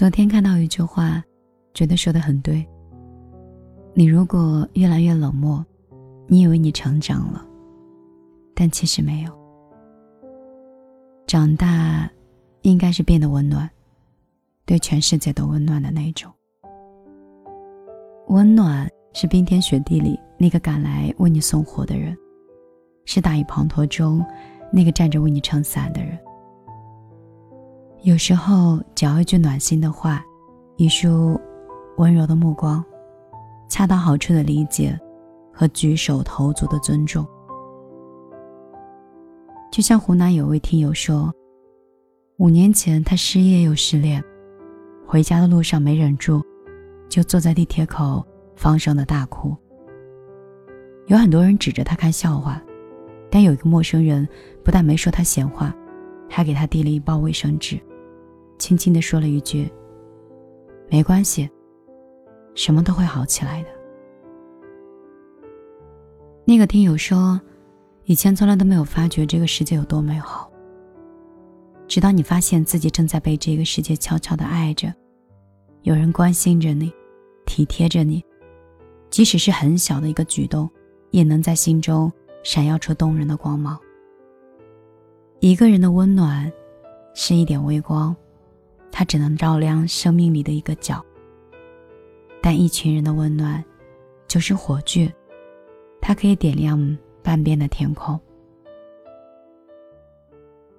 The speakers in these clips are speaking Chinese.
昨天看到一句话，觉得说的很对。你如果越来越冷漠，你以为你成长了，但其实没有。长大，应该是变得温暖，对全世界都温暖的那种。温暖是冰天雪地里那个赶来为你送火的人，是大雨滂沱中那个站着为你撑伞的人。有时候，只要一句暖心的话，一束温柔的目光，恰到好处的理解，和举手投足的尊重。就像湖南有位听友说，五年前他失业又失恋，回家的路上没忍住，就坐在地铁口放声的大哭。有很多人指着他看笑话，但有一个陌生人不但没说他闲话，还给他递了一包卫生纸。轻轻地说了一句：“没关系，什么都会好起来的。”那个听友说：“以前从来都没有发觉这个世界有多美好，直到你发现自己正在被这个世界悄悄的爱着，有人关心着你，体贴着你，即使是很小的一个举动，也能在心中闪耀出动人的光芒。一个人的温暖，是一点微光。”它只能照亮生命里的一个角，但一群人的温暖，就是火炬，它可以点亮半边的天空。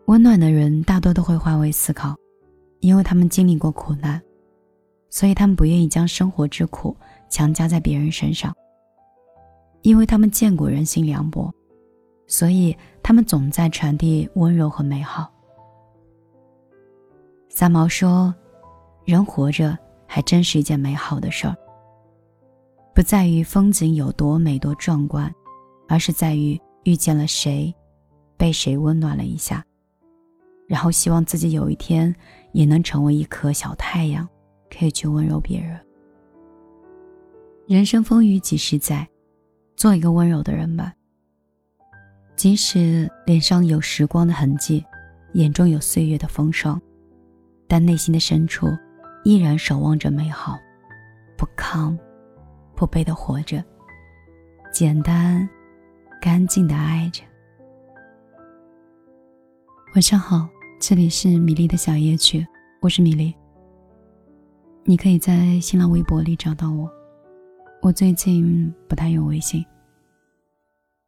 温暖的人大多都会换位思考，因为他们经历过苦难，所以他们不愿意将生活之苦强加在别人身上。因为他们见过人性凉薄，所以他们总在传递温柔和美好。三毛说：“人活着还真是一件美好的事儿。不在于风景有多美多壮观，而是在于遇见了谁，被谁温暖了一下，然后希望自己有一天也能成为一颗小太阳，可以去温柔别人。人生风雨几十载？做一个温柔的人吧。即使脸上有时光的痕迹，眼中有岁月的风霜。”但内心的深处，依然守望着美好，不亢，不卑的活着，简单，干净的爱着。晚上好，这里是米粒的小夜曲，我是米粒。你可以在新浪微博里找到我，我最近不太用微信。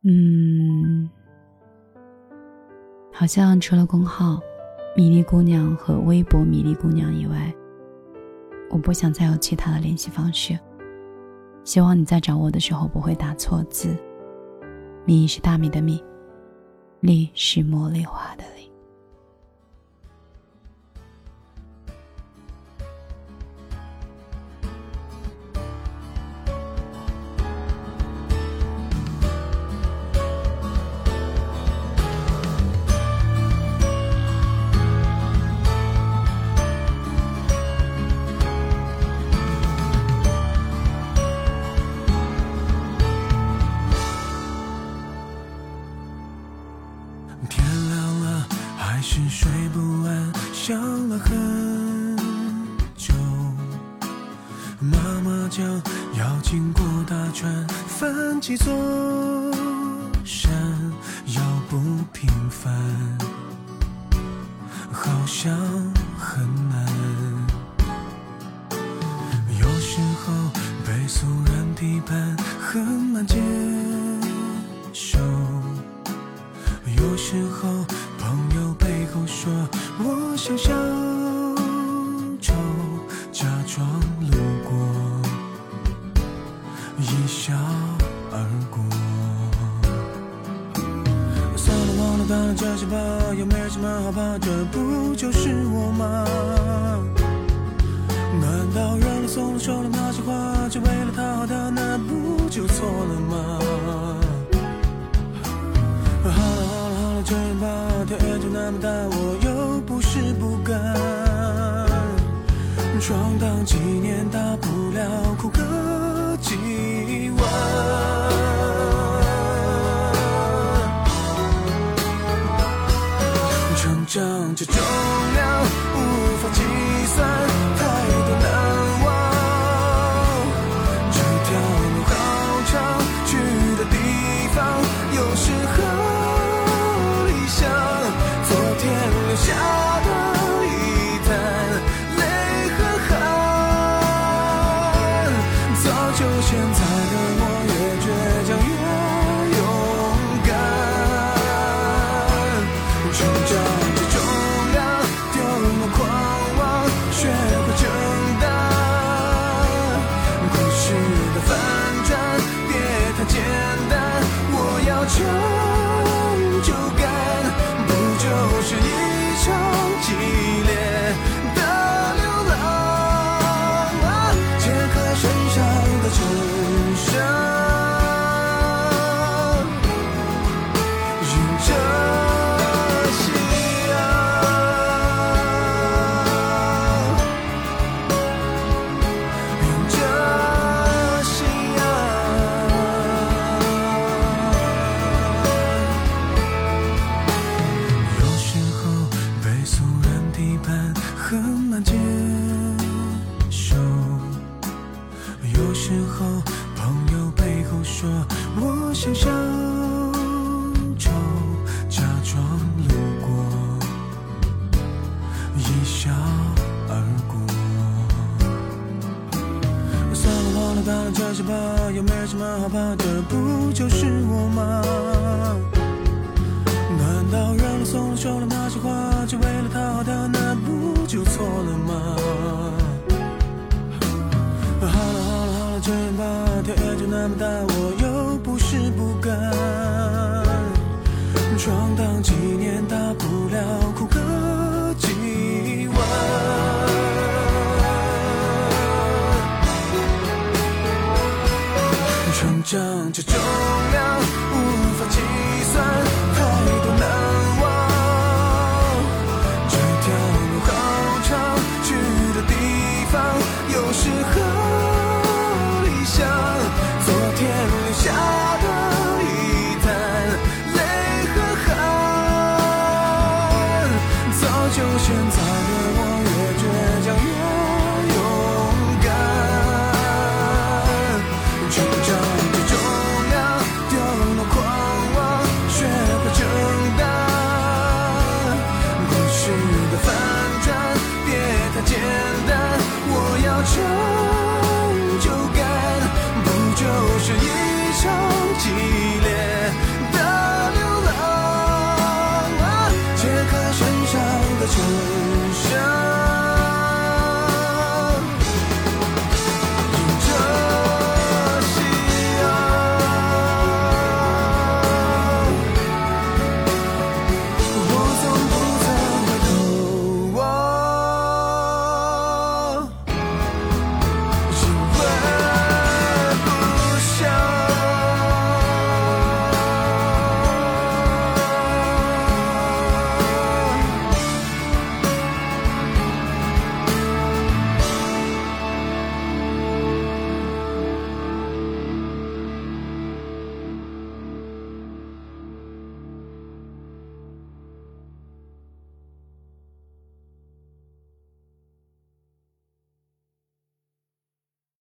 嗯，好像除了公号。米粒姑娘和微博米粒姑娘以外，我不想再有其他的联系方式。希望你在找我的时候不会打错字。米是大米的米，粒是茉莉花的粒。想了很久。妈妈讲要经过大川，翻几座山，要不平凡，好像很难。有时候被俗人批判很难接小丑，假装路过，一笑而过。算了，忘了，当了这些吧，又没什么好怕，这不就是我吗？难道认了怂了，说了那些话，就为了讨好他，那不就错了吗？几年，大不了哭个几晚。成长这重量无法计算。太多难没什么好怕的，不就是我吗？难道认了、送了、说了那些话，只为了讨好他，那不就错了吗？好了好了好了，这样吧，天就那么大，我又不是不敢。闯荡几年，大不了哭成就重量无法计算，太多难忘。这条路好长，去的地方有是和理想。昨天留下的一滩泪和汗，早就选择。